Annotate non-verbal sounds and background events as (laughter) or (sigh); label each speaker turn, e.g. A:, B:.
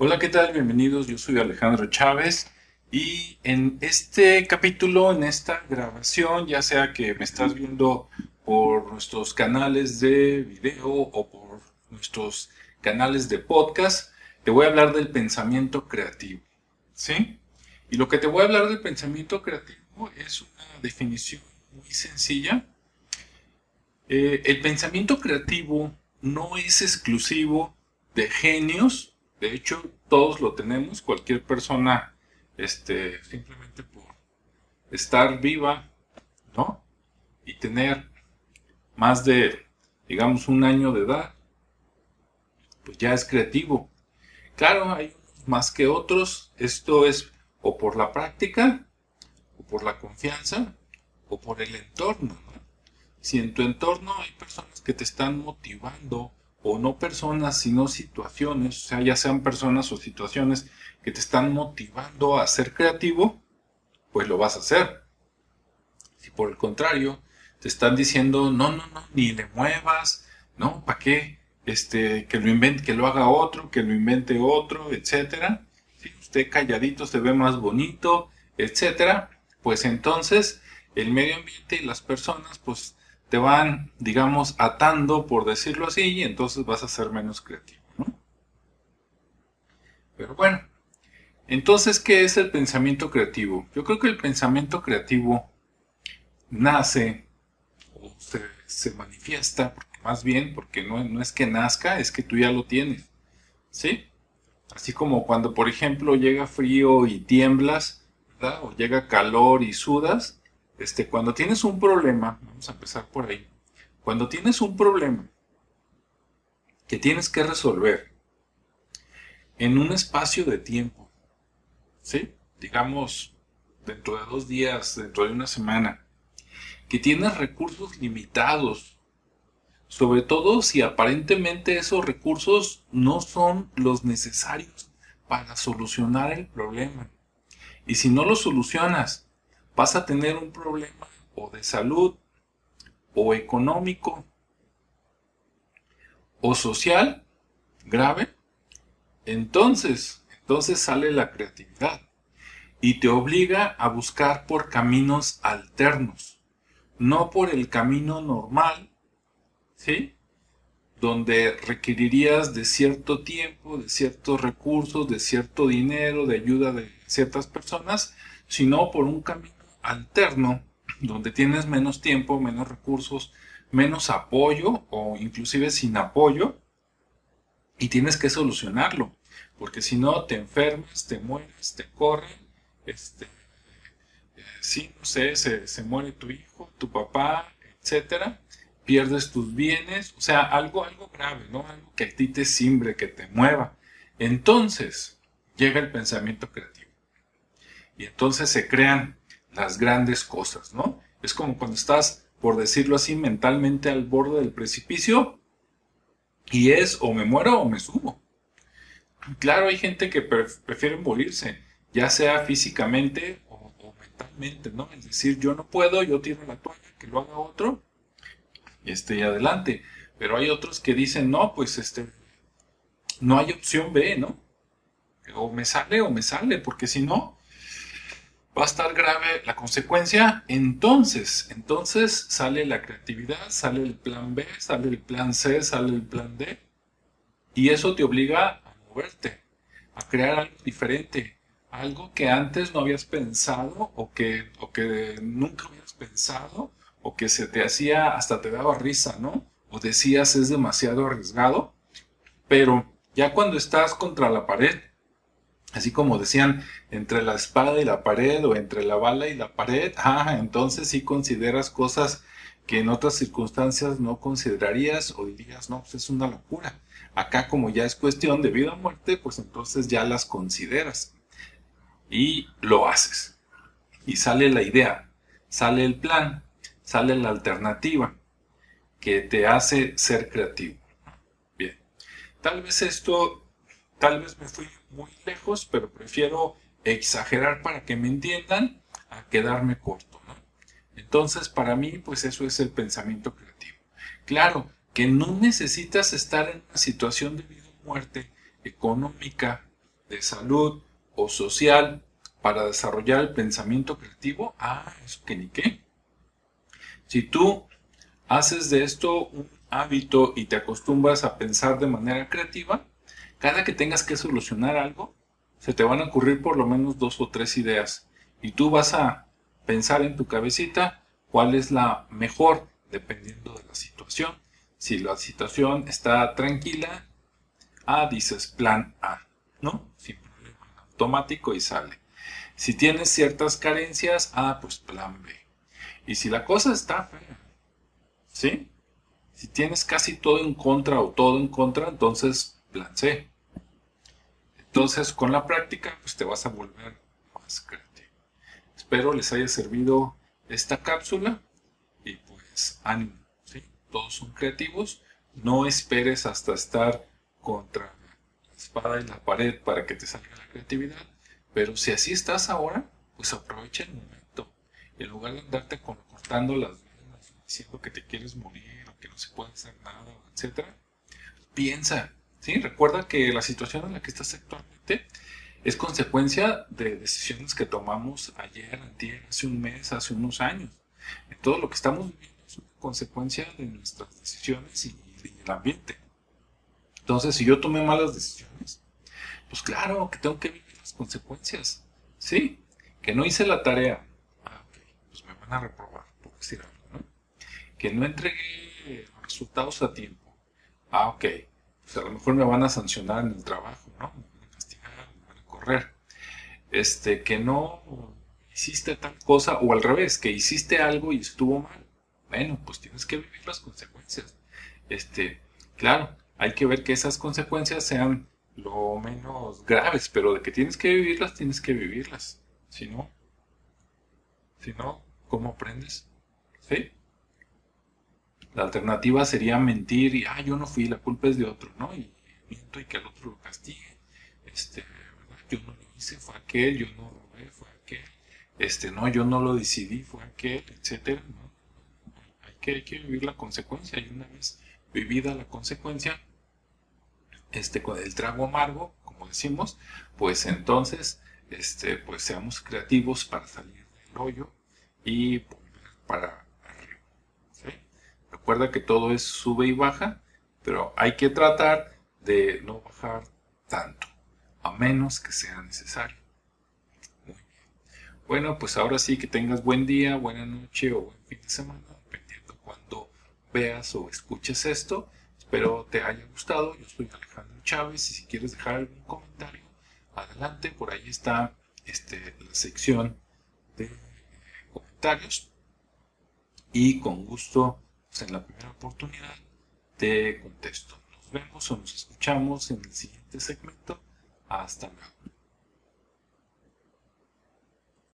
A: Hola, ¿qué tal? Bienvenidos, yo soy Alejandro Chávez y en este capítulo, en esta grabación, ya sea que me estás viendo por nuestros canales de video o por nuestros canales de podcast, te voy a hablar del pensamiento creativo, ¿sí? Y lo que te voy a hablar del pensamiento creativo es una definición muy sencilla. Eh, el pensamiento creativo no es exclusivo de genios, de hecho todos lo tenemos, cualquier persona, este, simplemente por estar viva, ¿no? Y tener más de, digamos, un año de edad, pues ya es creativo. Claro, hay más que otros, esto es o por la práctica, o por la confianza, o por el entorno. Si en tu entorno hay personas que te están motivando, o no personas, sino situaciones, o sea, ya sean personas o situaciones que te están motivando a ser creativo, pues lo vas a hacer. Si por el contrario te están diciendo, no, no, no, ni le muevas, no, ¿para qué? Este, que lo invente, que lo haga otro, que lo invente otro, etcétera. Si usted calladito se ve más bonito, etcétera. Pues entonces el medio ambiente y las personas, pues te van, digamos, atando, por decirlo así, y entonces vas a ser menos creativo. Pero bueno, entonces, ¿qué es el pensamiento creativo? Yo creo que el pensamiento creativo nace o se, manifiesta, más bien, porque no, no, es que nazca, es que tú ya lo tienes, ¿sí? Así como cuando, por ejemplo, llega frío y tiemblas. O llega calor y sudas, este, cuando tienes un problema, vamos a empezar por ahí, cuando tienes un problema que tienes que resolver en un espacio de tiempo, ¿sí? Digamos, dentro de dos días, dentro de una semana, que tienes recursos limitados, sobre todo si aparentemente esos recursos no son los necesarios para solucionar el problema. Y si no lo solucionas vas a tener un problema o de salud o económico o social grave, entonces, entonces sale la creatividad y te obliga a buscar por caminos alternos, no por el camino normal, ¿sí? Donde requerirías de cierto tiempo, de ciertos recursos, de cierto dinero, de ayuda de ciertas personas, sino por un camino alterno donde tienes menos tiempo, menos recursos, menos apoyo o inclusive sin apoyo y tienes que solucionarlo porque si no te enfermas, te mueres, te corren, este, sí, no sé, se, muere tu hijo, tu papá, etcétera, pierdes tus bienes, o sea, algo, algo grave, ¿no? Algo que a ti te simbre, que te mueva. Entonces llega el pensamiento creativo. Y entonces se crean las grandes cosas, ¿no? Es como cuando estás, por decirlo así, mentalmente al borde del precipicio y es o me muero o me subo. Claro, hay gente que prefiere morirse, ya sea físicamente o, mentalmente, ¿no? Es decir, yo no puedo, yo tiro la toalla, que lo haga otro y esté adelante. Pero hay otros que dicen, no, pues este, no hay opción B, ¿no? O me sale o me sale, porque si no, va a estar grave la consecuencia, entonces, entonces sale la creatividad, sale el plan B, sale el plan C, sale el plan D, y eso te obliga a moverte, a crear algo diferente, algo que antes no habías pensado o que, o que nunca habías pensado o que se te hacía, hasta te daba risa, ¿no? O decías es demasiado arriesgado, pero ya cuando estás contra la pared, así como decían, entre la espada y la pared o entre la bala y la pared, (laughs) ah, entonces sí consideras cosas que en otras circunstancias no considerarías o dirías, no, pues es una locura. Acá como ya es cuestión de vida o muerte, pues entonces ya las consideras y lo haces. Y sale la idea, sale el plan, sale la alternativa que te hace ser creativo. Bien, tal vez esto, tal vez me fui muy lejos, pero prefiero exagerar para que me entiendan a quedarme corto. Entonces, para mí, pues eso es el pensamiento creativo. Claro, que no necesitas estar en una situación de vida o muerte económica de salud o social para desarrollar el pensamiento creativo, ah, eso que ni qué. Si tú haces de esto un hábito y te acostumbras a pensar de manera creativa, cada que tengas que solucionar algo, se te van a ocurrir por lo menos dos o tres ideas. Y tú vas a pensar en tu cabecita cuál es la mejor dependiendo de la situación. Si la situación está tranquila, A dices plan A, ¿no? Sin problema, automático y sale. Si tienes ciertas carencias, ah, pues plan B. Y si la cosa está fea, ¿sí? Si tienes casi todo en contra o todo en contra, entonces plan. Entonces, con la práctica, pues te vas a volver más creativo. Espero les haya servido esta cápsula y pues ánimo. Todos son creativos. No esperes hasta estar contra la espada y la pared para que te salga la creatividad pero si así estás ahora, pues aprovecha el momento. En lugar de andarte cortando las venas, diciendo que te quieres morir o que no se puede hacer nada, etc. Piensa, Recuerda que la situación en la que estás actualmente es consecuencia de decisiones que tomamos ayer, hace un mes, hace unos años. todo lo que estamos viviendo es una consecuencia de nuestras decisiones y del ambiente. Entonces, si yo tomé malas decisiones, pues claro que tengo que vivir consecuencias. Sí, que no hice la tarea. Ah, pues me van a reprobar, por decir algo, ¿no? Que no entregué resultados a tiempo. Ah, ok, pues a lo mejor me van a sancionar en el trabajo, ¿no? Me van a castigar, me van a correr. Este, que no hiciste tal cosa, o al revés, que hiciste algo y estuvo mal. Bueno, pues tienes que vivir las consecuencias. Este, claro, hay que ver que esas consecuencias sean lo menos graves, pero de que tienes que vivirlas, tienes que vivirlas. Si no, si no, ¿cómo aprendes? ¿Sí? La alternativa sería mentir y, ah, yo no fui, la culpa es de otro, ¿no? Y miento y que el otro lo castigue. Este, yo no lo hice, fue aquel, yo no lo robé, fue aquel. Este, no, yo no lo decidí, fue aquel, etcétera. Hay, que, hay que vivir la consecuencia y una vez vivida la consecuencia, este, con el trago amargo, como decimos, pues entonces, este, pues seamos creativos para salir del hoyo y para. Recuerda que todo es sube y baja, pero hay que tratar de no bajar tanto, a menos que sea necesario. Bueno, pues ahora sí que tengas buen día, buena noche o buen fin de semana, dependiendo cuando veas o escuches esto. Espero te haya gustado. Yo soy Alejandro Chávez y si quieres dejar algún comentario, adelante. Por ahí está este, la sección de comentarios. Y con gusto, en la primera oportunidad, te contesto. Nos vemos o nos escuchamos en el siguiente segmento. Hasta luego.